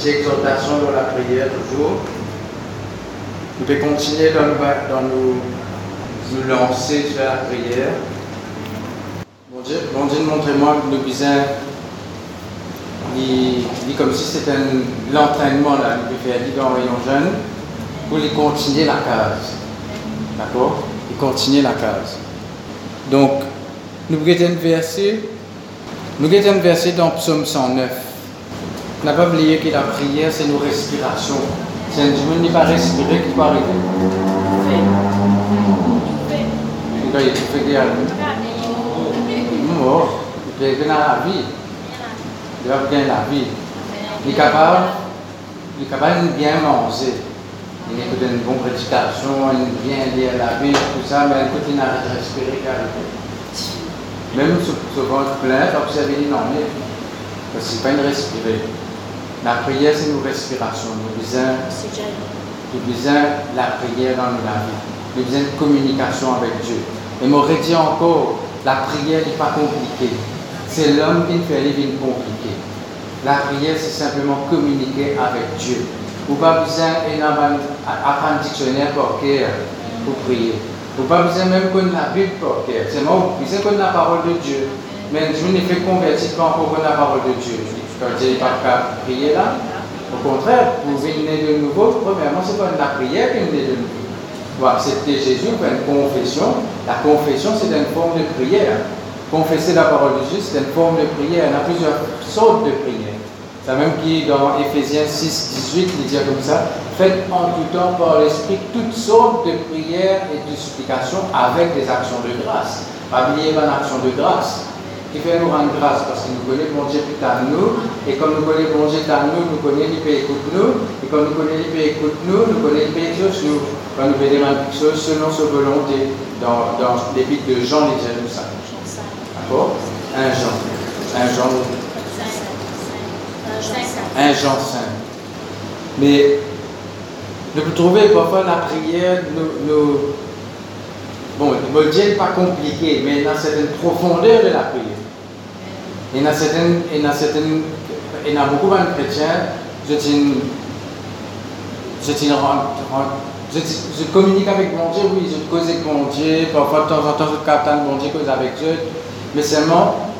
petite exhortation dans la prière toujours. Nous pouvons continuer dans, dans nous, nous lancer sur la prière. Bon Dieu, bon Dieu montrez-moi que nous besoin, dit comme si c'était l'entraînement, là, nous pouvons faire dans rayon jeune, pour les continuer la case. D'accord? Et continuer la case. Donc, nous avons un nous avons un verset dans Psaume 109. N'a pas oublié que la prière, c'est nos respirations. C'est un Dieu qui va respirer qui va arriver. Il fait que mort, il gagner la vie. Il va gagner la vie. Il est capable, il est capable de bien manger. Il écoute une bonne prédication, il vient lire la Bible, tout ça, mais écoute, il n'arrête de respirer carrément. Même ce ventre plein, observez non, mais parce ce n'est pas respirer. La prière, c'est une respiration. Nous besoin, nous besoin la prière dans la vie. Nous besoin de communication avec Dieu. Et m'aurait dit encore, la prière n'est pas compliquée. C'est l'homme qui fait les vies compliquées. La prière, c'est simplement communiquer avec Dieu. Vous pas besoin d'apprendre un dictionnaire pour prier. Vous pas besoin même connaître la Bible pour cœur. C'est moi, vous besoin connaître la parole de Dieu. Mais Dieu ne fait convertir pas encore la parole de Dieu. Quand Dieu n'est pas capable de prier là, au contraire, vous venez de nouveau, premièrement, c'est pas la prière qui est de nouveau. Vous accepter Jésus, faire une confession. La confession, c'est une forme de prière. Confesser la parole de Dieu, c'est une forme de prière. Il y a plusieurs sortes de prières. C'est même qui, dans Ephésiens 6, 18, il dit comme ça Faites en tout temps par l'Esprit toutes sortes de prières et de supplications avec des actions de grâce. Pas oublier une action de grâce qui fait nous rendre grâce parce que nous connaissons bon Dieu plus à nous et quand nous connaissons bon Dieu à nous, nous connaissons il écoute nous et quand nous connaissons il écoute nous, nous connaissons il exauce nous quand nous faisons quelque chose selon sa volonté dans, dans l'épître de Jean les nous ça. D'accord? Un Jean. Un Jean. Un Jean 5. Mais nous pouvons trouver parfois la prière, nous, nous bon, le Dieu n'est pas compliqué, mais il y a une profondeur de la prière. Il y a, il y a, il y a beaucoup de chrétiens, je, je, je, je, communique avec mon Dieu, oui, je cause avec mon Dieu, parfois de temps en temps je capte mon Dieu, cause avec Dieu, mais seulement,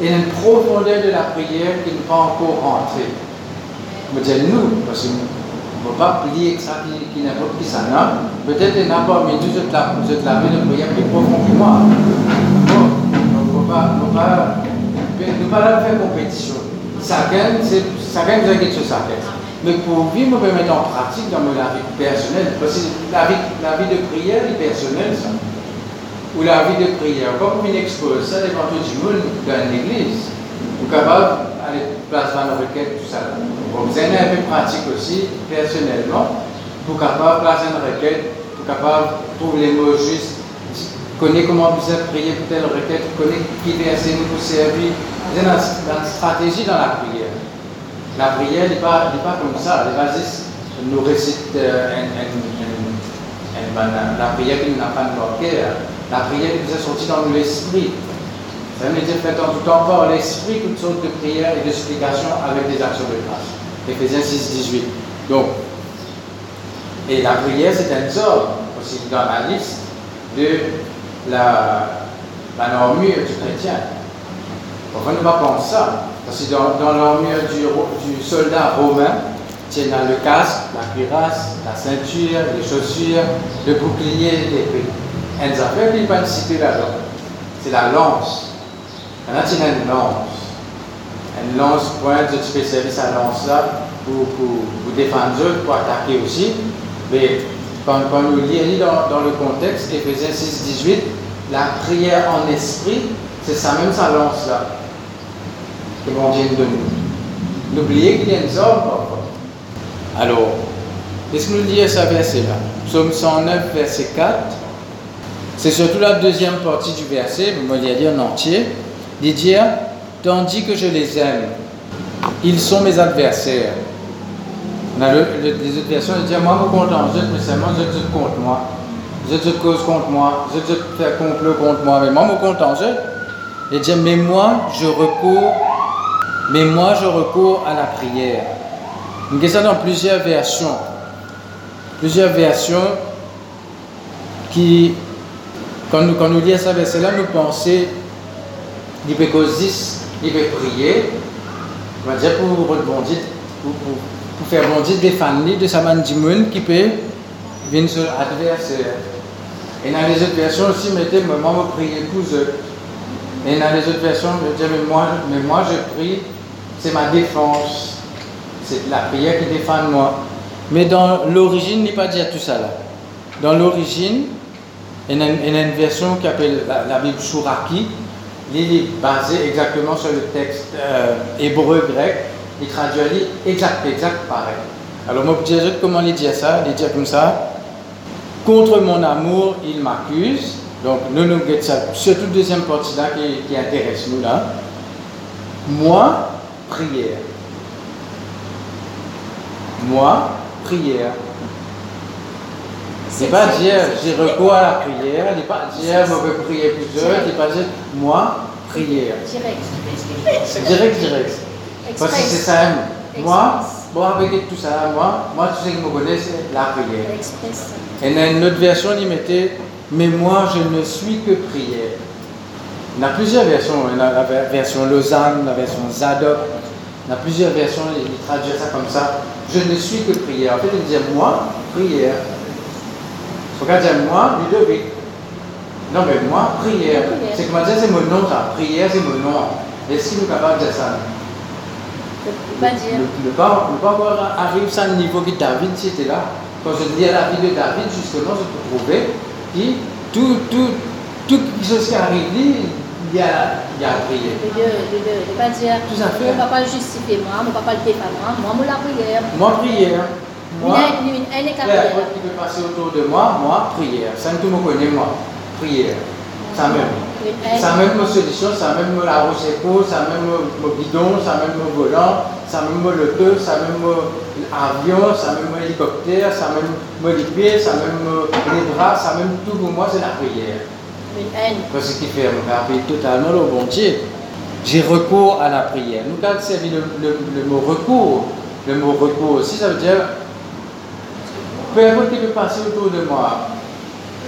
il y a une profondeur de la prière qui n'est pas encore rentrée. Je dis nous, parce que ne faut pas plier ça qui, qui n'importe qui ça n'a. Peut-être qu'il n'a pas, mais nous, je te l'avais de prière plus profond que moi. Pas, pas, nous pas faire compétition. Chacun, chacun nous a quelque chose à faire. Mais pour vivre, peut mettre en pratique dans la vie personnelle. Parce que la vie, la vie de prière est personnelle, ça. Ou la vie de prière. Pas comme une expose ça devant tout le monde dans l'église. Vous capable aller place dans la requête, tout ça. Vous avez un peu pratique aussi, personnellement, pour capable placer une requête, pour capable trouver les mots justes, connaître comment vous avez prié pour telle requête, connaître qui verset nous pour servir. Vous avez une stratégie dans la prière. La prière n'est pas, pas comme ça. Elle nous récite euh, la prière qui n'a pas de cœur. La prière qui nous est sortie dans l'esprit. Ça veut dire faites en tout temps par l'esprit toutes sortes de prières et de supplications avec des actions de grâce. Éphésiens 6, 18. Donc, et la prière, c'est un ordre aussi dans la liste de la, la normure du chrétien. Ne pas ça Parce que dans, dans l'armure du, soldat romain, tu as le casque, la cuirasse, la ceinture, les chaussures, le bouclier, l'épée. Elles avaient une cité là-dedans. C'est la lance. Maintenant, as une lance. Une lance pointe, tu service à lance là pour, pour, pour défendre, pour attaquer aussi. Mais quand, quand nous lisons dans, dans, le contexte, Ephésiens 6, 18, la prière en esprit, c'est ça même sa lance là que mon Dieu nous donne. N'oubliez qu'il y a zone parfois. Alors, qu'est-ce que nous dit ce verset-là? Psaume 109, verset 4. C'est surtout la deuxième partie du verset, mais moi, il dit en entier dit dire, tandis que je les aime, ils sont mes adversaires. On les autres versions, il dit, moi, je compte en mais seulement je te contre moi. Je te cause contre moi, te fais complot contre moi, mais moi, je compte en jeu. Il dit, mais moi, je recours, mais moi, je recours à la prière. Nous avons plusieurs versions. Plusieurs versions qui, quand nous, quand nous lisons ce verset-là, nous pensons qu'il peut il peut prier, on va dire pour rebondir, pour, pour, faire bondir des familles de sa monde qui peut venir sur l'adversaire. Et dans les autres versions aussi, mettez, moi, moi, je prie pour eux. Et dans les autres versions, je dis, mais moi, mais moi je prie, c'est ma défense. C'est la prière qui défend moi. Mais dans l'origine, il n'est pas dire tout ça là. Dans l'origine, il y a une version qui appelle la, Bible Shuraki. Il est basé exactement sur le texte euh, hébreu-grec. Il traduit exact, exact pareil. Alors moi, je dire comment il dit ça? Il dit comme ça. Contre mon amour, il m'accuse. Donc, nous nous guettons ça. Surtout deuxième partie là qui, qui intéresse nous là. Moi, prière. Moi, prière. C'est pas dire j'ai recours à la prière, n'est pas dire je veux prier plusieurs, n'est pas dire moi, prière. Direct. Direct, direct. Parce que c'est ça, moi, bon, avec tout ça, moi, moi, sais que je me connais, c'est la prière. Et dans une autre version, il mettait mais moi, je ne suis que prière. Il y a plusieurs versions. Il y a la version Lausanne, la version Zadok. Il y a plusieurs versions, il traduit ça comme ça. Je ne suis que prière. En fait, il dit moi, prière. Quand dire moi, Ludovic. Non, mais moi, prière. C'est comment dire, c'est mon nom, ça. Prière, c'est mon nom. Est-ce qu'il est capable de dire ça? Ne pas, ne pas avoir arrivé à un niveau que David, c'était là. Quand je dis à la vie de David, justement, je peux trouver que tout, tout, toute chose qui arrive, il y a, il y a prière. De, de, de, de pas dire, Tout à fait. mon papa le justifier moi, mon papa le défend moi, moi, moi la prière. Moi, prière. Moi, Une, une, une, une, la porte qui peut passer autour de moi, moi, prière. Ça, tout me connaît, moi. Prière. Ça même. Ça même ma solution, ça même la roche ça même mon bidon, ça même mon volant, ça même le feu, ça même l'avion, ça même l'hélicoptère, ça même les pieds, ça même les bras, ça même tout pour moi, c'est la prière. Parce que qui fait me totalement le bon Dieu. J'ai recours à la prière. Nous, quand servi le, le, le, mot recours, le mot recours aussi, ça veut dire peu importe qui peut passer autour de moi,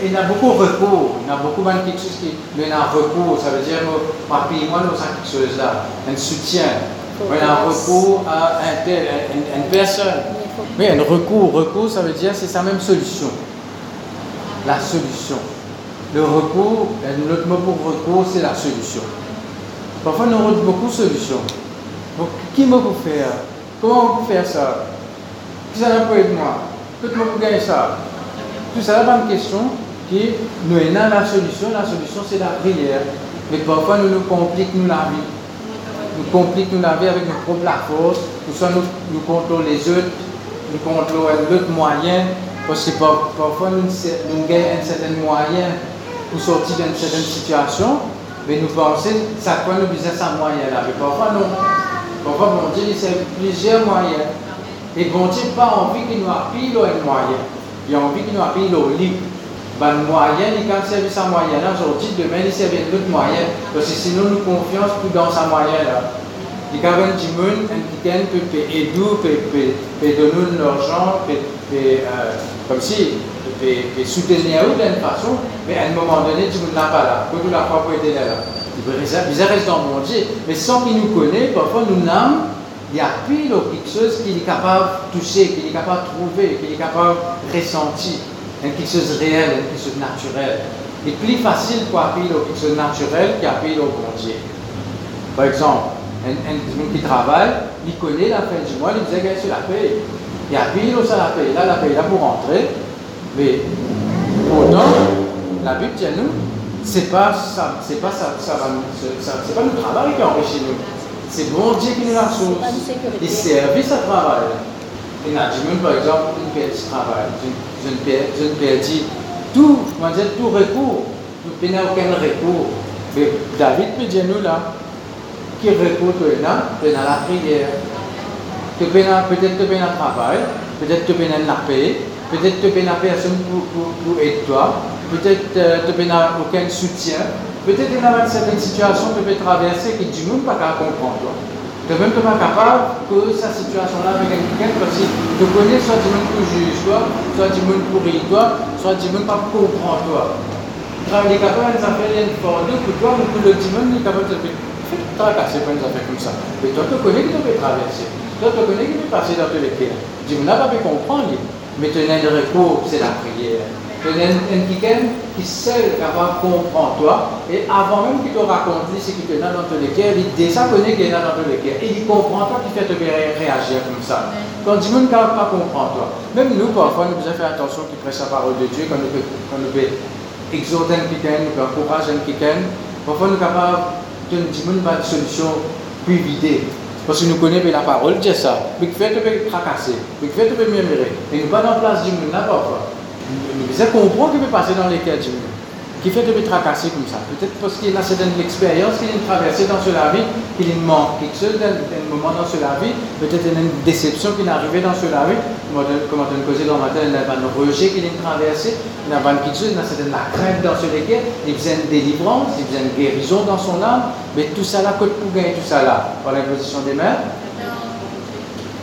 il y a beaucoup de recours, il y a beaucoup de quelque chose qui il y a recours, ça veut dire moi, moi, nous avons quelque chose là, un soutien. Il y a un recours à un tel, une, une personne. Oui, un recours, recours, ça veut dire c'est sa même solution. La solution. Le recours, l'autre mot pour recours, c'est la solution. Parfois, nous avons beaucoup de solutions. Donc, qui me peut faire? Comment on faire ça? Qui ça peut aider moi? Peut-être peut gagner ça? Tout ça, c'est une question qui nous avons la solution. La solution, c'est la prière. Mais parfois, nous nous compliquons la vie. Nous compliquons la vie avec nos propres force. Nous, soit nous, nous contrôlons les autres, nous contrôlons l'autre moyen. Parce que parfois, nous, nous gagnons un certain moyen pour sortir d'une certaine situation, mais nous pensons, ça quoi nous besoin ça moyen là. Mais parfois non. Parfois bon Dieu, c'est plusieurs moyens. Et bon Dieu pas envie qu'il nous appuie un moyen. Il a envie qu'il nous appuie au livre. Ben, moyen, il quand servir sa moyen là, aujourd'hui, demain, il servir d'autres moyens. Parce que sinon, nous confions plus dans sa moyen là. Il y a un petit monde, un peut aider, peut donner de l'argent, peut, comme si et, soutenir d'une façon, mais à un moment donné, tu ne l'as pas là. Que tu l'as pas pour aider là. Ils restent dans mon Dieu. Mais sans qu'il nous connaisse, parfois nous n'avons, il y a pile quelque chose qu'il est capable de toucher, qu'il est capable de trouver, qu'il est capable de ressentir. Quelque chose de réel, quelque chose de naturel. Il plus facile pour appeler quelque chose de naturel qu'appeler au. Par exemple, un, un, qui travaille, il connaît la fin du mois, il dit, que c'est la paye. Il appuie ça la paye. Là, la paye là pour rentrer. Mais pourtant, la Bible dit à nous, c'est pas ça, c'est pas ça, ça, c'est pas le travail qui enrichit nous. C'est bon Dieu qui nous la source. Les services à travail. Il y a par exemple, une paix de travail, une perdue tout, on dire tout recours. Nous n'avons aucun recours. Mais David peut dire nous là, qui recours tu là, tu la prière. Peut-être tu es dans le travail, peut-être tu es dans la paix, Peut-être que tu n'as personne pour, pour, pour aider toi. Peut-être que tu n'as aucun soutien. Peut-être que dans certaines situations, tu peux traverser que du monde pas qu'à comprendre. Tu n'es même pas capable que cette situation-là avec quelqu'un parce que tu connais soit du monde pour juge toi, soit du monde pour rire toi, soit du monde pas pour comprendre toi. Tu es capable de faire une fondue pour toi, pour le monde, il est capable de faire tracasser pour une affaire comme ça. Mais toi, tu connais que tu peux traverser. Toi, tu connais que tu peux passer dans tous les cas. Tu n'as pas comprendre. Mais as un recours, c'est la prière. As un quelqu'un qui sait capable de comprendre toi. Et avant même qu'il te raconte ce qui te dans tous les cœurs, il déjà connaît qu'il est dans tous les cœurs. Et il comprend toi qui fait te réagir comme ça. Quand du monde ne pas comprendre toi. Même nous, parfois, nous devons faire attention qu'il prêche la parole de Dieu, quand nous pouvons exhorter quelqu'un, nous pouvons encourager quelqu'un. Parfois, nous sommes capables de dire pas de solution plus vidée. Parce que nous connaissons la parole, dit ça. Mais fait te peut tracasser, mais fait peut murmurer. Et nous pas dans la place du monde, n'importe quoi. Nous comprendre ce qui peut passer dans les cœurs du monde? Qui fait de me tracasser comme ça. Peut-être parce qu'il a certaines expériences qu'il a traversées dans la vie, qu'il manque quelque chose d'un moment dans la vie, peut-être une déception qui est arrivée dans la vie, comme on a causé dans matin, il a un rejet qu'il a traversé, il a quelque chose, il a certaine la crainte dans ce lesquels, il besoin de délivrance, il besoin de guérison dans son âme, mais tout ça là, côte pour gagner tout ça là, par l'imposition des mains,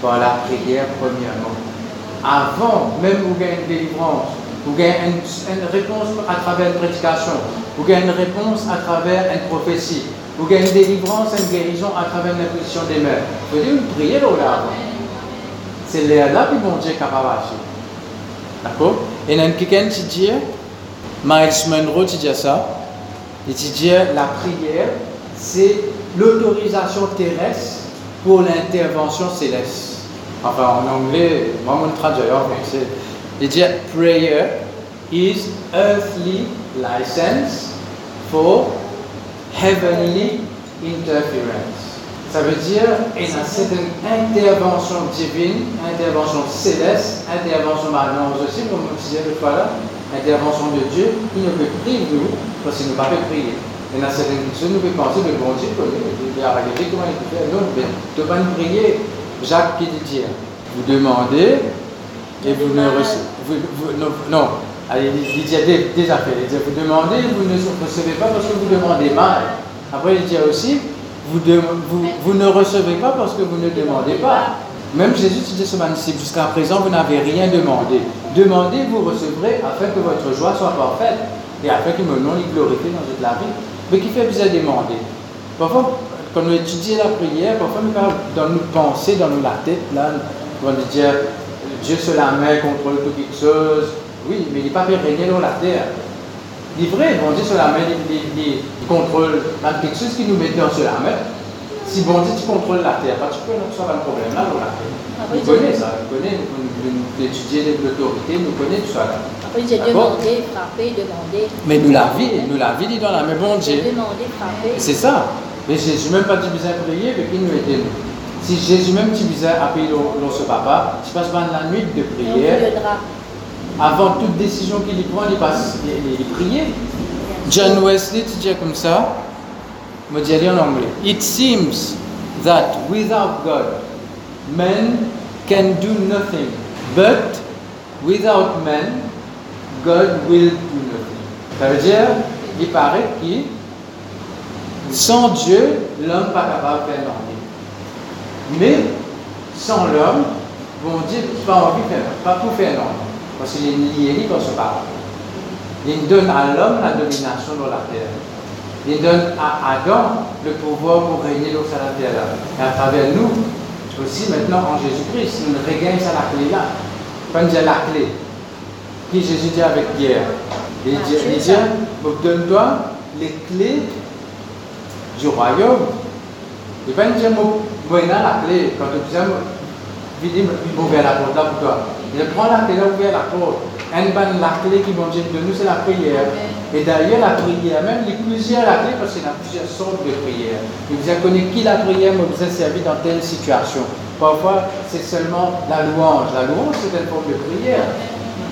par la prière premièrement. Avant même vous gagnez une délivrance, vous gagnez une, réponse à travers une prédication. Vous gagnez une réponse à travers une prophétie. Vous gagnez une délivrance, une guérison à travers l'imposition des mains. Vous dire une prière là C'est là que bon Dieu est capable. D'accord? Et a quelqu'un qui dit, Miles Monroe dit ça, il dit la prière, c'est l'autorisation terrestre pour l'intervention céleste. Enfin, en anglais, moi, mon traducteur, c'est il dit prayer? Is earthly license for heavenly interference. Ça veut dire a une intervention divine, intervention céleste, intervention maintenant aussi, comme on disait le fois là, intervention de Dieu, qui ne peut prier de nous parce qu'il ne peut pas prier. Il y a certaines choses, nous pouvons penser, le bon Dieu, il a regardé comment il peut faire. Non, mais tu vas prier. Jacques qui dit, vous demandez et vous ne recevez non, non, allez, il dit des, des affaires. Il dit, vous demandez, vous ne recevez pas parce que vous demandez mal. Après, il dit aussi, vous, vous, vous, ne recevez pas parce que vous ne demandez pas. Même Jésus dit ce disciple, jusqu'à présent, vous n'avez rien demandé. Demandez, vous recevrez afin que votre joie soit parfaite et afin que mon nom est glorifié dans toute la vie. Mais qui fait de demander Parfois, quand nous étudions la prière, parfois, nous dans nos pensées, dans nos la tête, là, on dit Dieu se la main contrôle toute quelque chose. Oui, mais il n'est pas fait régner dans la terre. Il est vrai, bon Dieu se la main, il, contrôle quelque chose qui nous met dans la main. Si bon Dieu tu contrôles la terre, bah, tu peux nous un problème là dans la terre. Ah, nous connaissons ça, nous connaissons, nous étudions l'autorité, nous connaissons tout ça là. Après, j'ai demandé, frappé, demandé. Mais nous la vie, nous la vie dit dans la main, bon Dieu. Demandé, frappé. C'est ça. Mais je suis même pas dit besoin de prier, mais qui nous aide nous. Si Jésus même tu disais à payer dans ce papa, tu passes pas la nuit de prière. Avant toute décision qu'il prend, il passe, il, priait. John Wesley, tu dis comme ça, me dit en anglais. It seems that without God, men can do nothing. But without men, God will do nothing. Ça veut dire, il paraît que sans Dieu, l'homme n'est pas capable de faire rien. Mais sans l'homme, Dieu n'a pas envie faire, pas tout faire l'homme. Parce qu'il est lié dans ce parole. Il donne à l'homme la domination dans la terre. Il donne à Adam le pouvoir pour régner dans la terre. Et à travers nous, aussi maintenant en Jésus-Christ, nous regagnons la clé là. Quand il la clé, qui Jésus dit avec Pierre, il dit, il dit donne-toi les clés du royaume. Il va dire, moi, la clé, quand tu disais, il ouvrir la porte là pour toi. Il prend la clé, il ouvre la porte. Un ban, la clé qui vont de nous, c'est la prière. Et d'ailleurs, la prière, même, il y a plusieurs la clé parce qu'il y a plusieurs sortes de prières. Il vous a connu qui la prière, vous a servi dans telle situation? Parfois, c'est seulement la louange. La louange, c'est une forme de prière.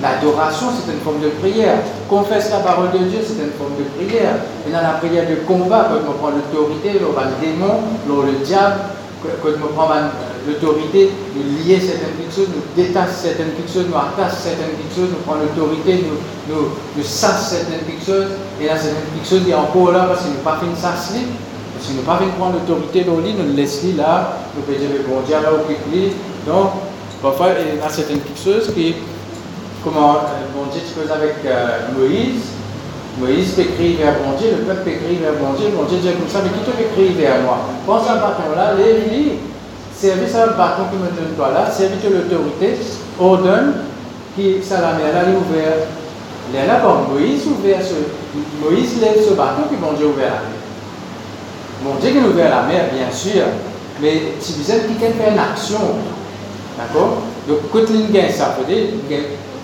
L'adoration, c'est une forme de prière. Confesse la parole de Dieu, c'est une forme de prière. Et dans la prière de combat, quand on prend l'autorité, on le démon, le diable, nous prenons l'autorité, nous lier certaines choses, nous détachons certaines choses, nous attachons certaines choses, nous prenons l'autorité, nous, nous, nous certaines choses, et là, certaines choses, il y a encore là, parce que nous pas fini ça, Parce que nous pas prendre l'autorité dans lit, nous le laissons là, nous pouvons dire, bon Dieu, alors, Donc, parfois, il y a certaines choses qui, comment, bon Dieu, tu avec euh, Moïse, Moïse crier vers bon Dieu, le peuple crier vers bon Dieu, bon Dieu dit comme ça, mais qui te vers moi? Pense à un bâton-là, lève-lui, service à un bâton qui me donne toi. Là, service de l'autorité, ordonne, qui, ça la mer là, est ouverte. Là, bon, Moïse ouvert ce, Moïse lève ce bâton, puis bon Dieu ouvert la mer. Bon Dieu qui a ouvert la mer, bien sûr, mais si vous êtes quelqu'un fait une action, d'accord? Donc, quand il gagne ça, veut dire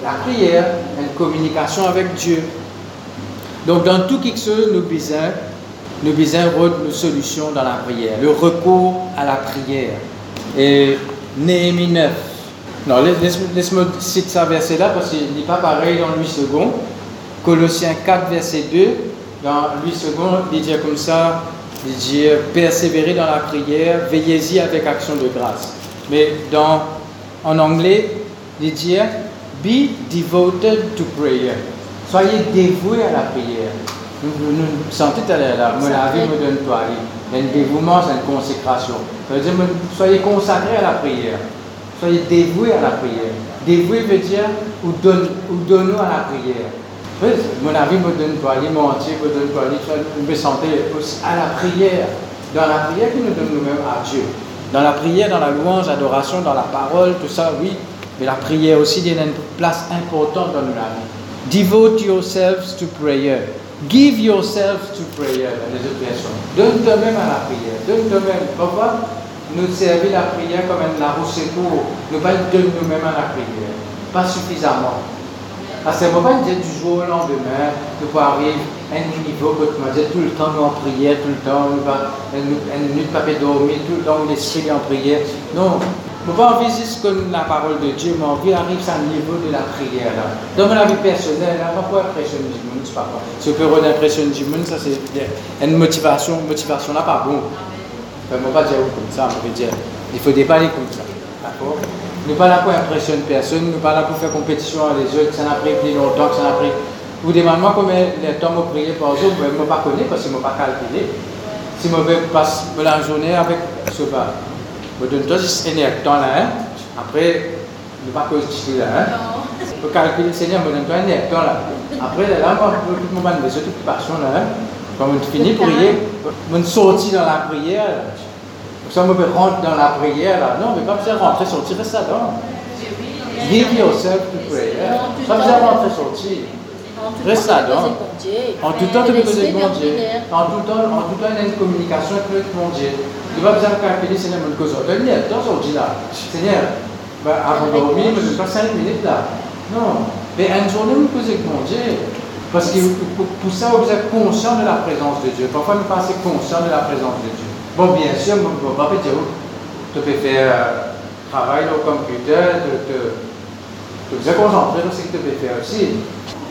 la prière, une communication avec Dieu. Donc, dans tout quelque chose, nous besoin, nous besoin une solution dans la prière, le recours à la prière. Et Néhémie 9. Non, laisse-moi citer ça verset-là parce qu'il n'est pas pareil dans 8 secondes. Colossiens 4, verset 2. Dans 8 secondes, il dit comme ça il dit persévérer dans la prière, veillez-y avec action de grâce. Mais dans, en anglais, il dit be devoted to prayer. Soyez dévoués à la prière. Nous, nous, sentez là, mon avis me donne toi. Il y a un dévouement, c'est une consécration. Ça veut dire, soyez consacrés à la prière. Soyez dévoués à la prière. Dévoué veut dire, ou, donne, ou donnons à la prière. Mon avis me donne toi, mon entier me donne toi, vous me sentez à la prière. Dans la prière qui nous donne nous-mêmes à Dieu. Dans la prière, dans la louange, l'adoration, dans la parole, tout ça, oui. Mais la prière aussi, il y a une place importante dans notre vie. Devote yourselves to prayer. Give yourselves to prayer, les autres versions. Donne toi-même à la prière. Donne toi-même. Pourquoi nous servir la prière comme un la roue secours Nous pas donner nous-mêmes à la prière. Pas suffisamment. Parce que ne pas dire du jour au lendemain, de pouvoir arriver à un niveau que tu tout le temps nous en prière, tout le temps, nous une minute pas dormir, tout le temps l'esprit en prière. Non, pas envie juste comme la parole de Dieu, mais envie arrive à niveau de la prière. Dans ma vie personnelle, là, pas pour impressionner du monde, c'est pas quoi. Ce que d'impressionner du monde, ça c'est une motivation, motivation là pas bon. Enfin, ne pas dire comme ça, on veut dire, il faut déballer comme ça. D'accord? Nous pas là pour impressionner personne, nous pas là pour faire compétition avec les autres, ça n'a pris plus longtemps ça n'a pris. Vous demandez moi combien de temps je prier par jour, je ne pas connaître parce que je ne pas calculé. Si je passe la journée avec ce bas, je donne juste un temps là, après, je ne pas cause là. Hein. Je peux calculer, Seigneur, donne un temps là. Après, là, moi, je peux les autres occupations là. Quand je finis de prier, je sorti dans la prière. Ça me rentre dans la prière, là. Non, mais pas besoin de rentrer, sortir, reste là-dedans. Give yourself to prayer. Pas besoin de rentrer, sortir. Reste là-dedans. En tout temps, tu peux poser bon Dieu. En tout temps, en tout temps, il y a une communication avec mon Dieu. Calculer, Seigneur, mon cause. Tu dis, attends, sorti là. Seigneur, avant de dormir, je ne pas 5 minutes là. Non. Mais une journée, vous posez avec mon Dieu. Parce que pour ça, vous êtes conscient de la présence de Dieu. Parfois, nous pas assez conscient de la présence de Dieu. Bon, bien sûr, mon papa dit, tu peux faire euh, travail au computer, tu peux te concentrer sur ce que tu peux faire aussi.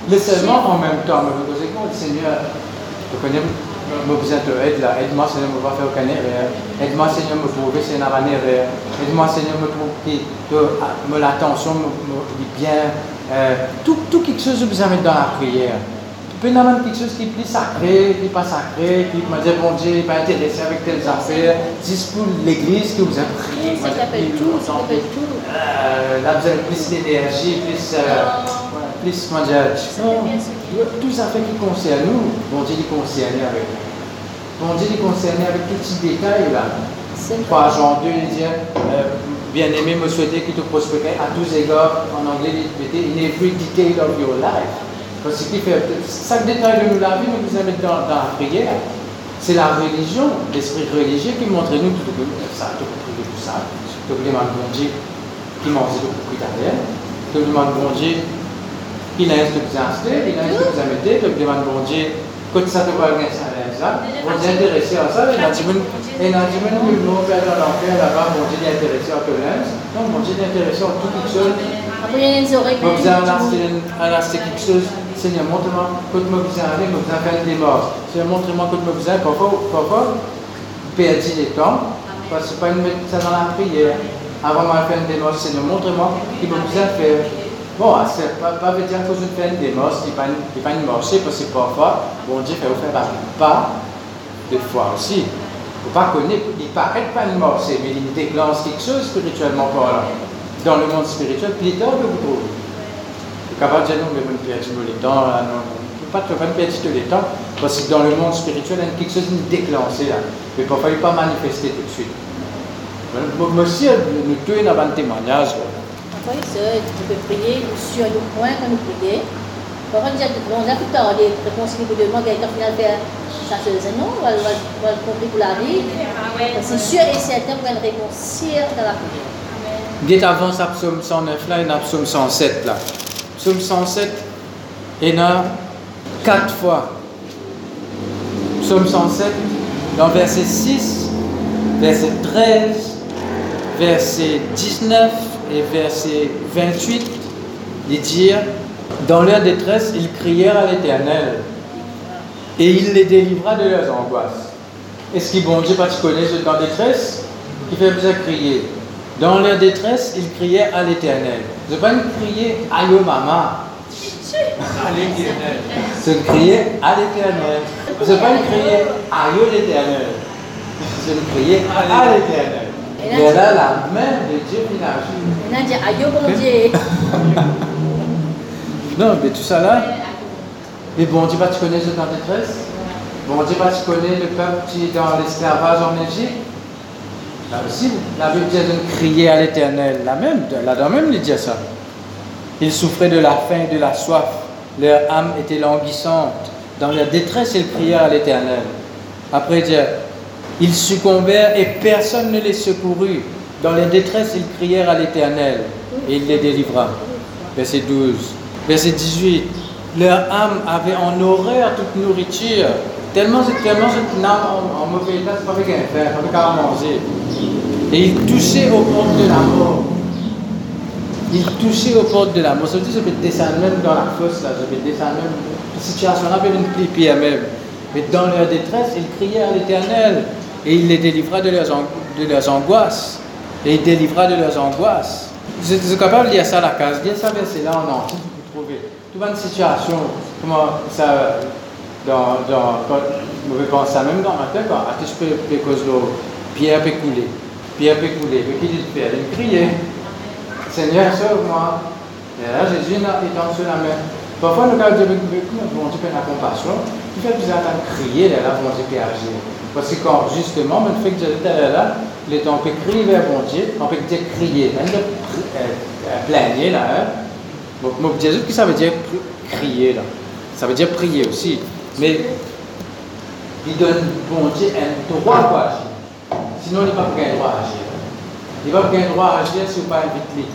Mais seulement en même temps, me poser le Seigneur, tu connais, me besoin de aide là, aide-moi Seigneur, me pas faire aucun erreur, aide-moi Seigneur, me trouver Seigneur un erreur, aide-moi Seigneur, me trouver, me l'attention, me, bien, euh, tout, tout quelque chose que vous mettre dans la prière peut y avoir quelque chose qui est plus sacré, qui n'est pas sacré, qui m'a dit, bon Dieu, pas intéressé avec telles affaires. C'est pour l'église que vous avez prié. Ça s'appelle tout, ça s'appelle tout. Euh, là, vous avez plus d'énergie, plus, euh, plus, comment dire, tout ça fait qui concerne nous, bon Dieu est concerné avec nous. Bon Dieu est concerné avec tous ces détails là. 3 Jean 2, il dit, euh, bien-aimé, me souhaiter qu'il te prospère à tous égards, en anglais, il dit, in every detail of your life. Parce que chaque détail de nous la vie nous vous mettre dans, dans la prière. C'est la religion, l'esprit religieux qui montre nous tout ça, tout de tout ça. Tout le monde Dieu qui mange tout le derrière. Tout le monde Dieu qui n'a de vous installer, il n'a de vous mettre, tout le monde Dieu quand ça te va bien ça on est intéressé à ça, et a on a dit, nous, nous, faire dans l'enfer là-bas, mon Dieu est intéressé à tout Non, mon Dieu est intéressé à tout quelque chose. Après, les oreilles. Vous avez quelque chose. Seigneur, montre-moi, me vous aller, je vous faire des morts. Seigneur, montre-moi me vous pourquoi, pourquoi perdre le temps, parce que pas une mettre ça dans la prière. Avant de faire des morts, Seigneur, montre-moi qui me vous faire. Bon, c'est pas, pas veut dire que je fais des morts, qui pas pas une marché, parce que parfois, bon Dieu fait vous faire pas de foi aussi. Vous pas connaître, il paraît pas une mort, mais il déclenche quelque chose spirituellement parlant. Dans le monde spirituel, tard que vous trouvez. Le mais ne perdez pas le temps, de perdre tout le temps, parce que dans le monde spirituel, il y a quelque chose de déclenché là. Mais parfois, il ne pas manifester tout de suite. Monsieur, nous tous dans un témoignage. Parfois, tu peux prier sur le point quand nous prions. Parfois, on a tout tard de réconcilier pour demander quelqu'un final faire ça se dit non, on va le compris pour la vie. C'est sûr et certain qu'on va réconcilier dans la prière. Dites avant ça, psaume 109 là, a psaume 107 là. Psaume 107, il y en a quatre fois. Psaume 107, dans verset 6, verset 13, verset 19 et verset 28, il dit Dans leur détresse, ils crièrent à l'Éternel et il les délivra de leurs angoisses. Est-ce qu'ils bon Dieu parce qu'ils connaissent dans détresse Qui fait besoin crier? Dans leur détresse, ils criaient à l'éternel. Je ne pas crier à yo maman. À l'éternel. C'est crier à l'éternel. Je ne pas crier à yo l'éternel. Je crier à l'éternel. Mais là, la main de Dieu qui agit. On a dit à yo bon Dieu. Non, mais tout ça là. Mais bon Dieu, tu connais dans détresse Bon Dieu, tu connais le peuple qui est dans l'esclavage en Égypte Là la Bible dit de crier à l'éternel. La même, même, il dit ça. Ils souffraient de la faim et de la soif. Leur âme était languissante. Dans leur détresse, ils prièrent à l'éternel. Après, dit, ils succombèrent et personne ne les secourut. Dans leur détresse, ils crièrent à l'éternel et il les délivra. Verset 12. Verset 18. Leur âme avait en horreur toute nourriture Tellement, cette âme en, mauvais état, c'est pas qu'elle pas manger. Et il touchait aux portes de la mort. Il touchait aux portes de la mort. Ça veut dire que je peux descendre même dans la fosse, là, je peux descendre même. La situation là peut une plier même. Mais dans leur détresse, ils criaient à l'éternel. Et il les délivra de leurs, de leurs angoisses. Et il délivra de leurs angoisses. Je suis capable de lire ça à la case? Lire ça verset là en entier pour trouver. Toute une situation, comment ça dans, dans, quand je pense même dans ma tête, quand je peux cause Pierre peut couler, Pierre peut couler, mais qui dit de faire Il criait, Seigneur, sauve-moi. Et là, Jésus étend sur la main. Parfois, nous dit, bon Dieu, la compassion, il fait plus de crier, là, bon Dieu peut agir. Parce que quand, justement, le fait que Jésus était là, les temps peut crier vers bon Dieu, on peut dire crier, on peut plaigner, là. Hein? Donc, Jésus, qui ça veut dire crier, là Ça veut dire prier aussi. Mais il donne, bon Dieu, un droit agir. Sinon, il n'a pas un droit à agir. Il va pas un droit à agir si vous pas invité.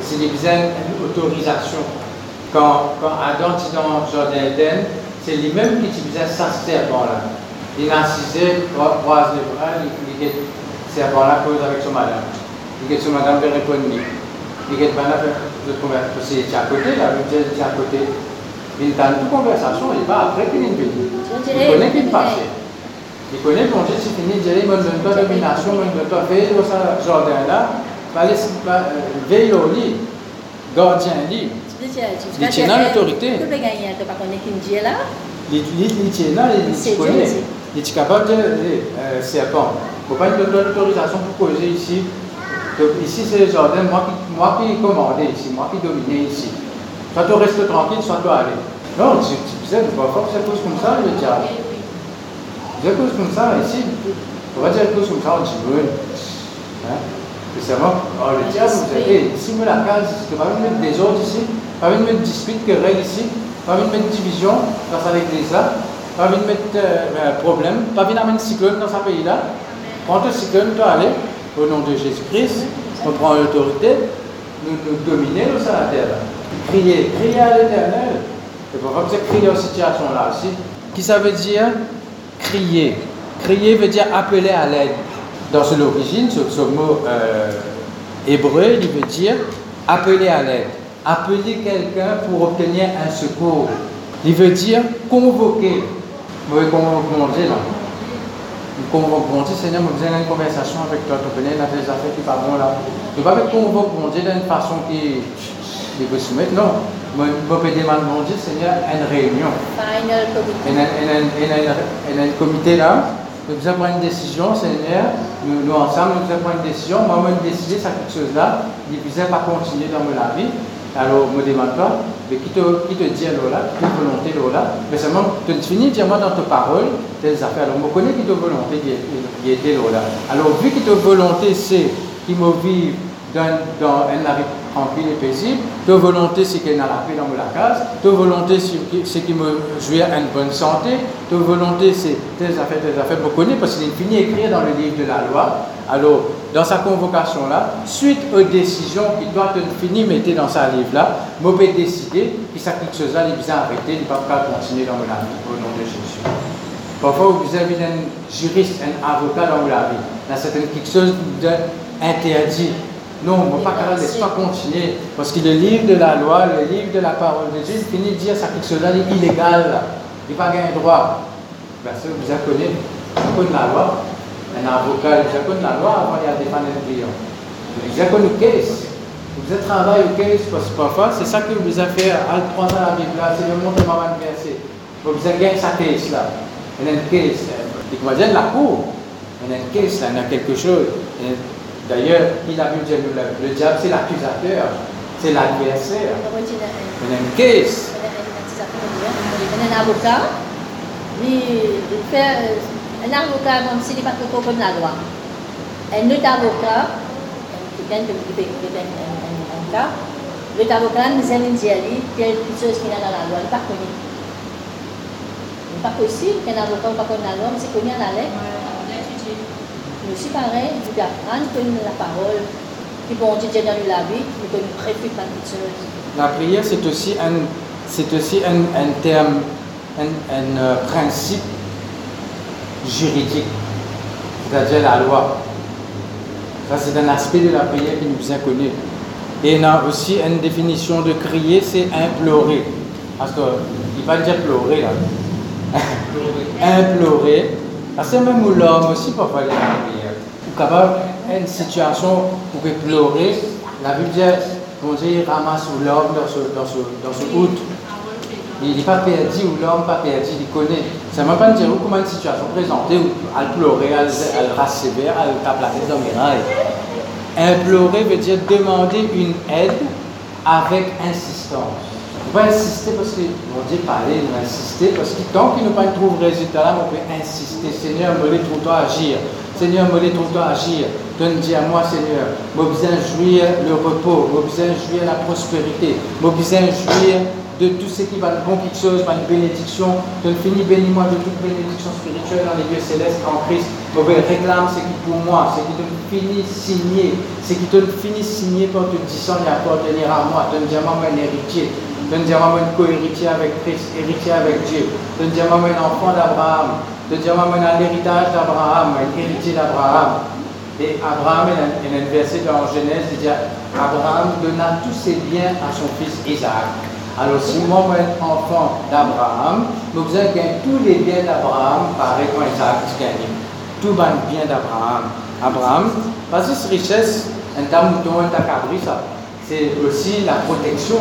C'est besoin d'autorisation. Quand, quand Adam est dans le jardin d'Éden, c'est lui-même qui utilisait sa serpent-là. Il a incisé, croise les bras, il dit serpent-là cause avec son madame. Il dit son madame de répondre. Il dit là, je est à côté, là, il est à côté. Il dans toute conversation, il va après qu'il est venu. Il connaît qu'il passe. Il connaît quand j'ai fini, il dit, il donne pas domination, il donne pas veille dans ce jardin-là, veille au lit, gardien lit. Il tient l'autorité. Tu peux gagner, tu peux pas connaître qui dit là? Il tient là, il connaît. Il est capable de serpent. Il ne faut pas une autorisation pour causer ici. Donc ici, c'est le jardin, moi qui, moi qui commandais ici, moi qui dominais ici. Soit tu restes tranquille, soit tu aller. Non, tu, tu sais, parfois c'est cause comme ça, le diable. C'est cause comme ça, ici, on va dire cause comme ça, dit oui. Hein? Spécialement, oh, le diable, vous savez, ici, la case, tu vas mettre des autres ici, pas venir mettre dispute, querelle ici, pas venir mettre division dans sa église là, pas venir mettre euh, problème, pas venir amener cyclone dans sa pays là. Prends ton cyclone, tu aller, au nom de Jésus-Christ, on prend l'autorité, nous, nous dominer sur la terre. Prier, prier à l'éternel. Et pourquoi vous crier en situation là aussi? Qui ça veut dire? Crier. Crier veut dire appeler à l'aide. Dans son origine, ce, ce mot euh, hébreu, il veut dire appeler à l'aide. Appeler quelqu'un pour obtenir un secours. Il veut dire convoquer. Vous voyez comment on dit là? Convoque bon Dieu, Seigneur, je besoin d'une conversation avec toi, tu connais, des affaires qui pas bon là. Tu ne vas pas convoquer bon Dieu d'une façon qui il veut soumettre. Non, je peux demander mon Dieu, Seigneur, une réunion. Final comité. Il y a un comité là, nous prendre une décision, Seigneur, nous, nous ensemble, nous prendre une décision, moi, je décider ça quelque chose là, il ne pas continuer dans ma vie. Alors, je me demande pas, mais qui te, qui te dit là, qui te volonté là, mais seulement, tu finis de dire moi dans ta parole, tes affaires. Alors, je connais qui te volonté qui était là. Alors, vu que ta volonté, c'est qui me vive dans, dans un vie tranquille et paisible. Ta volonté, c'est qu'il y ait la paix dans la case. Ta volonté, c'est qu'il me joue à une bonne santé. Ta volonté, c'est tes affaires, tes affaires. Vous connaissez parce qu'il est fini écrit dans le livre de la loi. Alors, dans sa convocation-là, suite aux décisions qu'il doit finir mettre dans sa livre-là, je peux décider que ça quelque chose là, il vient arrêter, il ne va pas continuer dans la vie au nom de Jésus. Parfois, vous avez un juriste, un avocat dans la vie. Là, c'est quelque chose d'interdit. Non, on ne peut pas laisser pas continuer. Parce que le livre de la loi, le livre de la parole de il finit de dire ça quelque chose est illégal. Il pas un droit. Bien sûr, vous connaissez, vous la loi. Un avocat, vous connaissez la loi avant de défendre un client. Vous connaissez case. Vous êtes travaillé au case parce que parfois, c'est ça que vous avez fait à trois ans à la Bible. C'est le monde de ma verset. Vous avez gagné sa case là. Il y a une case. Il va dire la cour. Il y a une case là, il y a quelque chose. D'ailleurs, il a vu le, diable, c'est l'accusateur, c'est l'adversaire. Il y a une caisse. Il y a un avocat, il fait un avocat comme s'il n'est pas trop comme la loi. Un autre avocat, quelqu'un qui fait un cas, l'autre avocat nous a dit qu'il y a une chose qui est dans la loi, il n'est pas connu. Il n'est pas possible qu'un avocat ne pas connaître la loi, mais c'est connu à la lettre aussi pareil, vous apprendre la parole, qui bon Dieu dans la vie, nous pas toutes choses. La prière, c'est aussi un, c'est aussi un, un terme, un, un euh, principe juridique, c'est-à-dire la loi. Ça, c'est un aspect de la prière qui nous est connu. Et on a aussi une définition de crier, c'est implorer. Parce qu'il va dire pleurer là. implorer. Parce que même l'homme aussi peut faire la prière capable une situation pour pleurer, la Bible dit, ramasse l'homme dans ce, dans ce, dans ce. Il n'est pas perdu ou l'homme pas perdu, il connaît. Ça ne veut pas dire comment une situation présentée elle pleurer, elle, elle sévère, elle tape la tête dans le mirail. Implorer veut dire demander une aide avec insistance. On va insister parce que, on dit parler, on va insister parce que tant qu'il n'a pas trouvé le résultat là, on peut insister. Seigneur, me laisse toi agir. Seigneur, me toi agir. Donne dis à moi, Seigneur, besoin jouir le repos, besoin jouir la prospérité, besoin jouir de tout ce qui va de bon quelque chose, une bénédiction. Donne fini, bénis-moi de toute bénédiction spirituelle dans les lieux célestes en Christ. Me réclame ce qui pour moi, ce qui te finit signé, ce qui te finit signé pour te disant et appartenir à moi. Donne dis à moi un héritier. Donne dis à moi un co-héritier avec Christ, héritier avec Dieu. Donne dis à moi un enfant d'Abraham de dire moi l'héritage d'Abraham, l'héritier d'Abraham. Et Abraham, il y a un verset dans Genèse qui dit Abraham donna tous ses biens à son fils Isaac. Alors, si moi, je enfant d'Abraham, nous avons tous les biens d'Abraham, pareil comme Isaac gagne. Tous les biens d'Abraham. Abraham, parce que cette richesse, un tas mouton, un cabri, ça. C'est aussi la protection,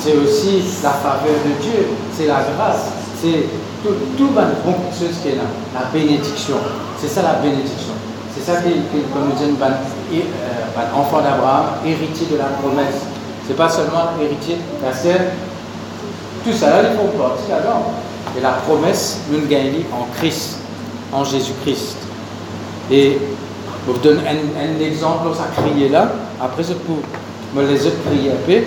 c'est aussi la faveur de Dieu, c'est la grâce, c'est tout, tout ce qui est là, la bénédiction. C'est ça la bénédiction. C'est ça que, comme nous dit euh, enfant d'Abraham, héritier de la promesse. C'est pas seulement héritier, c'est tout ça là, il faut partir là-dedans. Et la promesse, nous gagnons en Christ, en Jésus-Christ. Et je vous donne un, exemple, ça crier là, après je peux me les autres prier un peu.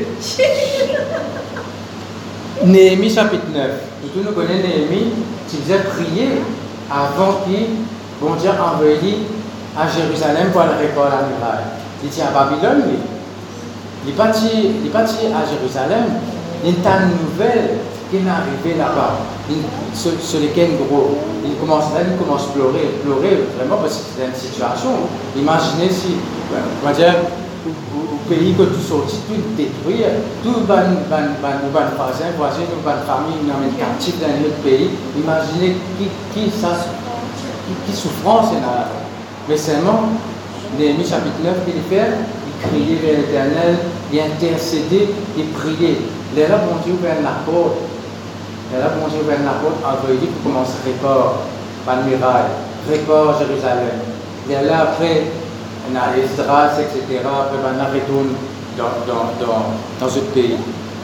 Néhémie chapitre 9. Tout nous connaissons Néhémie qui faisait prier avant qu'il, bon Dieu, envoyé à Jérusalem pour aller réparer la muraille. Il était à Babylone, lui. Il est parti, il à Jérusalem. Il y a une nouvelle qui est arrivée là-bas. Sur lesquels gros. Il commence là, il commence à pleurer, pleurer vraiment parce que c'était une situation. Imaginez si, on va dire, pays que tout sorti, tout détruit, tout van, van, van, van voisin, voisin, van famille, dans un quartier dans un autre pays. Imaginez qui, qui, ça, qui, qui souffrance il a. Mais seulement, Néhémie chapitre 9, qu'il fait, il criait vers l'éternel, il intercédait, il priait. Il est là, bon Dieu, vers la porte. Il est là, bon Dieu, vers la porte, envoyé pour commencer à réparer, par miraille. prépare Jérusalem. Et là, après, on a Esdras, etc. Dans, dans, dans, dans ce pays.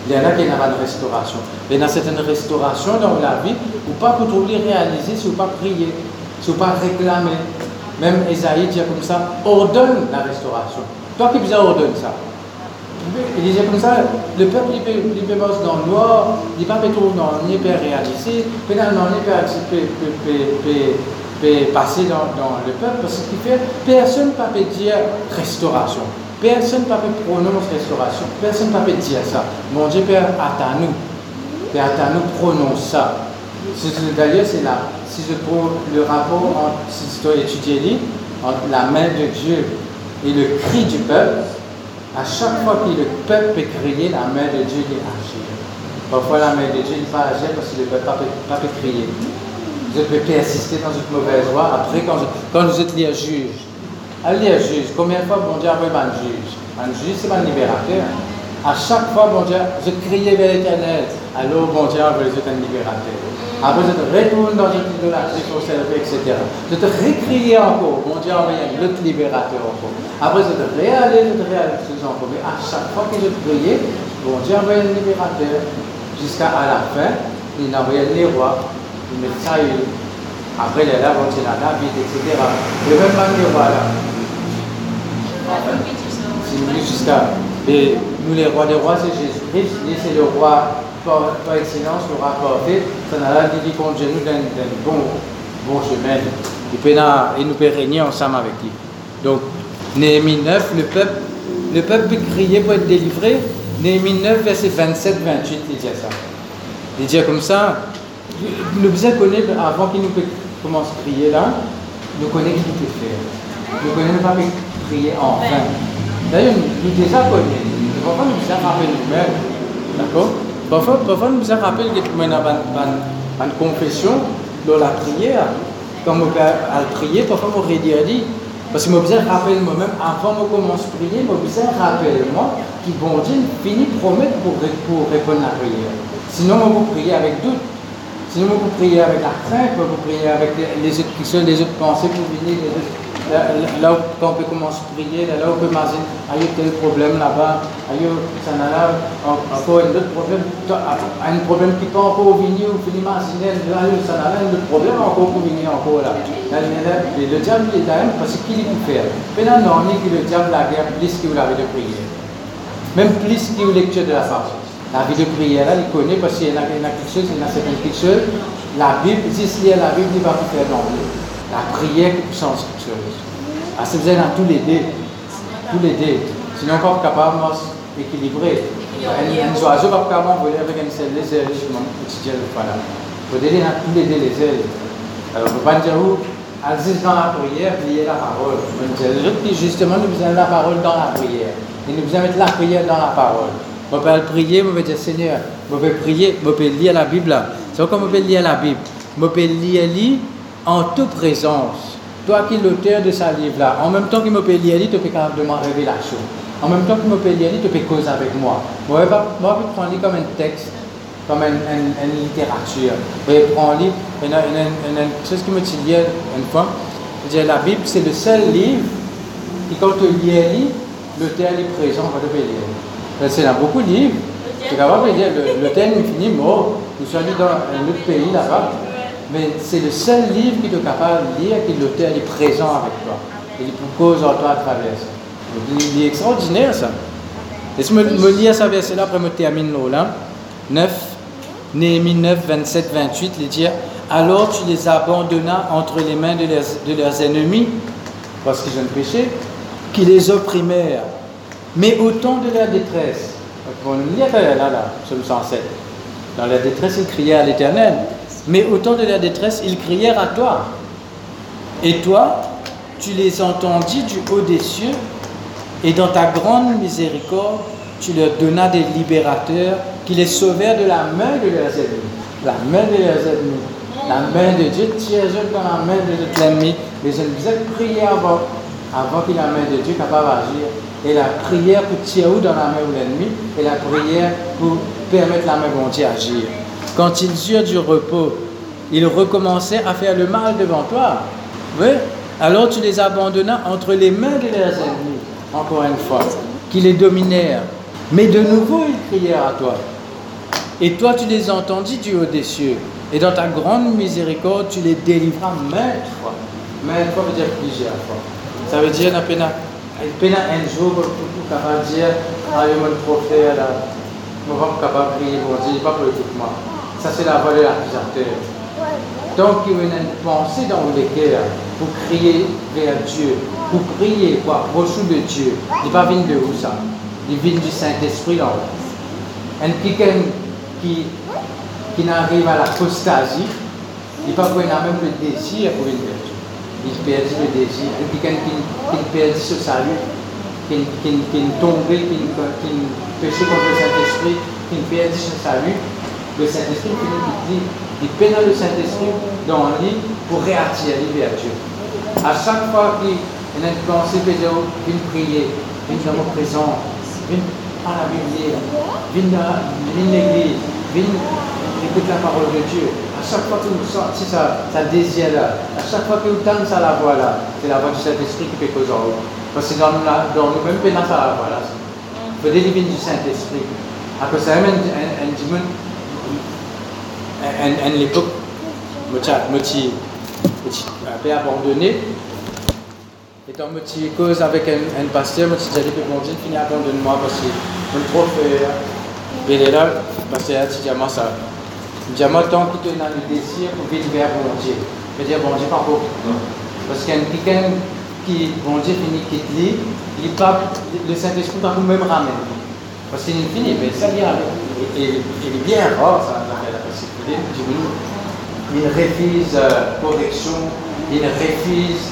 Il y en a qui ont une restauration. Et dans cette restauration dans la vie, ou pas pour tout réaliser, si vous pas prier, si vous pas réclamer. Même Esaïe dit comme ça, ordonne la restauration. Toi qui besoin ordonne ça. Il disait comme ça, le peuple il peut, il peut dans le noir, il ne peut pas dans il peut réaliser, finalement il peut, peut, peut, passer dans, le peuple parce qu'il fait, personne ne peut dire restauration. Personne ne peut prononcer restauration. Personne ne peut dire ça. Mon Dieu, Père, attends nous. Père, attends nous, prononce ça. D'ailleurs, c'est là. Si je trouve le rapport entre, si tu dois entre la main de Dieu et le cri du peuple, à chaque fois que le peuple peut crier, la main de Dieu est agir. Parfois, la main de Dieu n'est pas agir parce que le peuple ne peut pas crier. Vous pouvez persister dans une mauvaise voie. Après, quand, vous êtes lié à juge, Allez à juge. Combien de fois bon Dieu a un juge? Un juge, c'est un libérateur. À chaque fois, bon Dieu, je criais vers l'éternel. Alors, bon Dieu, vous êtes un libérateur. Après, je te retourne dans une idolâtrie pour servir, etc. Je te récrier encore. Bon Dieu a envoyé un autre libérateur encore. Après, je te réaller, je te réaller encore. Mais à chaque fois que je priais, bon Dieu envoyé un libérateur. Jusqu'à la fin, il a envoyé les rois, ça Après, il est là, bon Dieu, la David, etc. Le même pas les rois là. C'est jusqu'à. Et nous, les rois des rois, c'est Jésus-Christ. c'est le roi par, excellence, le roi parfait. Ça n'a pas dit contre nous d'un bon, bon chemin. Il peut, nous peut régner ensemble avec lui. Donc, Néhémie 9, le peuple, le peuple peut crier pour être délivré. Néhémie 9, verset 27-28, il dit ça. Il dit comme ça. Nous besoin connaître, avant qu'il nous commence à crier là, nous connaissons ce qu'il peut faire. Nous connaissons pas prier en vain. D'ailleurs, nous déjà connus. Parfois, nous nous rappelé nous-mêmes. D'accord? Parfois, parfois, nous nous rappelé que nous avons une confession dans la prière. Quand on a prier, parfois, on dire dit. Parce que je besoin rappeler moi-même, avant de commencer à prier, je besoin rappeler moi que bon Dieu finit promettre pour, pour répondre à la prière. Sinon, on va prier avec doute. Sinon, on peut prier avec la crainte, on peut prier avec les, autres, les autres pensées pour venir, les autres là, où on peut commencer à prier, là, où on peut imaginer, il y a tel problème là-bas, il y a là, encore un autre problème, un problème qui peut encore venir, ou finir imaginer, là, ça n'a un autre problème encore pour venir encore là. Le diable est là, parce qu'il peut faire. Maintenant, non, que le diable la guerre plus qu'il vie de prière. Même plus qu'il lecture de la parole. La vie de prière, il connaît parce qu'il y a quelque chose, il y a quelque chose. La Bible, si y a la Bible, il va faire l'anglais. La prière qui puissance scriptureuse. Ah, c'est besoin dans tous les dés. Tous les dés. Sinon, pas capable d'équilibrer. Un oiseau pas capable voler avec une seule les ailes, je m'en gel voilà. Il faut donner dans tous les dés les ailes. Alors, on va dire où Aziz dans la prière, plier la parole. Justement, nous de la parole dans la prière. Et nous mettre la prière dans la parole. On peut prier, on peut dire Seigneur, on peut prier, on peut lire la Bible. C'est comme on peut lire la Bible. On peut lire, en toute présence. Toi qui es l'auteur de ce livre-là, en même temps qu'il me peut lire, tu peux capable de ma révélation. En même temps qu'il me peut lire, tu peux causer avec moi. Moi, je vais prendre comme un texte, comme une, une, littérature. Je vais prendre une, une, chose qui me dit une fois. la Bible, c'est le seul livre qui, quand tu lis, l'auteur est présent quand tu lire. C'est dans beaucoup de livres. Tu es capable de dire, l'auteur est fini, mort. Nous sommes dans un autre pays là-bas mais c'est le seul livre qui est capable de lire, que l'auteur est présent avec toi. Il cause en toi à travers ça. Il est extraordinaire ça. Laisse-moi me lire ça verset là, après me termine là. 9, Néhémie 9, 27, 28, il dit Alors tu les abandonnas entre les mains de leurs, de leurs ennemis, parce qu'ils ont péché, qui les opprimèrent. Mais au temps de leur détresse, le 107. Dans la détresse, ils criaient à l'éternel. Mais au temps de leur détresse, ils crièrent à toi. Et toi, tu les entendis du haut des cieux, et dans ta grande miséricorde, tu leur donnas des libérateurs qui les sauvèrent de la main de leurs ennemis. La main de leurs ennemis. La main de Dieu, tiens dans la main de l'ennemi. Mais je vous ai prié avant, avant que la main de Dieu capable d'agir. Et la prière pour tirer dans la main de l'ennemi, et la prière pour permettre la main de Dieu d'agir. Quand ils eurent du repos, ils recommençaient à faire le mal devant toi. Oui. Alors tu les abandonnas entre les mains de leurs ennemis, encore une fois, qui les dominèrent. Mais de nouveau ils crièrent à toi. Et toi tu les entendis du haut des cieux. Et dans ta grande miséricorde, tu les délivras maintes fois. Maintes fois veut dire plusieurs fois. Ça veut dire, il y a un jour pour capable dire, ah, il mon prophète, je ne suis pas capable de prier pour Dieu, pas pour tout moi. Ça, c'est la voix de l'accusateur. Donc, il y a une pensée dans le cœur pour crier vers Dieu, pour prier, pour approcher de Dieu. Il va venir de où ça? Il vient du Saint-Esprit là. Un quelqu'un qui, qui n'arrive à l'apostasie, il va avoir même le désir pour une vertu. Il perd le désir. Un quelqu'un qui, qui perd ce salut, qui, qui, qui est tombé, qui, qui péché contre le Saint-Esprit, qui perd ce salut, le Saint-Esprit finit dit il peine le Saint-Esprit dans lui pour réattirer vers Dieu. À chaque fois qu'il a une pensée, il vient prier, vient dans mon présent, vient à la Bible, vient dans l'église, vient écouter la parole de Dieu. À chaque fois que vous sentez ça, ça désir là, à chaque fois que vous tendez à la voix là, c'est la voix du Saint-Esprit qui fait cause en vous. Parce que dans nous-mêmes, nous à la voix là. Il faut délivrer du Saint-Esprit. Après ça, un, un, un, à l'époque, je suis un abandonné. Étant je cause avec un, un pasteur, je me suis dit, bon Dieu, fini abandonne-moi parce que je suis trop fait. Il est là, le pasteur a dit, moi ça. As le désir pour vivre vers bon Dieu. Je dis, bon Dieu, pas pour Parce qu'il y a quelqu'un qui, bon Dieu, finit quitte lui, il pas, le Saint-Esprit va vous-même ramener. Parce qu'il est fini, mais ça vient avec. Et, il est bien rare, ça, il refuse euh, correction, il refuse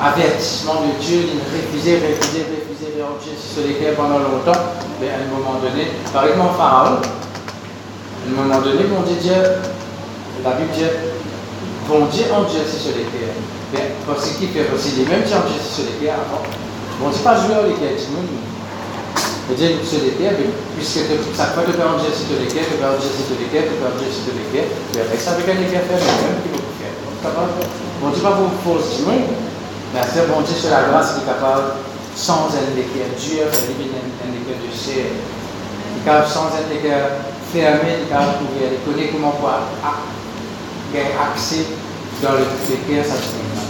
avertissement de Dieu, il refusait, refusait, refusait Dieu sur lesquels pendant longtemps, mais à un moment donné, par exemple Pharaon, à un moment donné, mon Dieu, la Bible dit, bon Dieu en Dieu sur les cœurs. Mais parce qu'il fait aussi les mêmes gens sur les cœurs avant. Bon Dieu pas jouer les cœurs, Dieu sur les terres, puisque chaque fois que tu peux sur les quais, tu peux enregistrer sur les tu peux enregistrer sur les quais, tu avec ça avec un effet faire même qui va faire. Bon Dieu pas pour force du monde, mais c'est bon Dieu sur la grâce qui est capable, sans un équerre dur, d'éliminer un équerre de chair. Il capable, sans un équerre fermé, il est capable de connaître comment pouvoir gagner accès dans le équerre, ça se fait.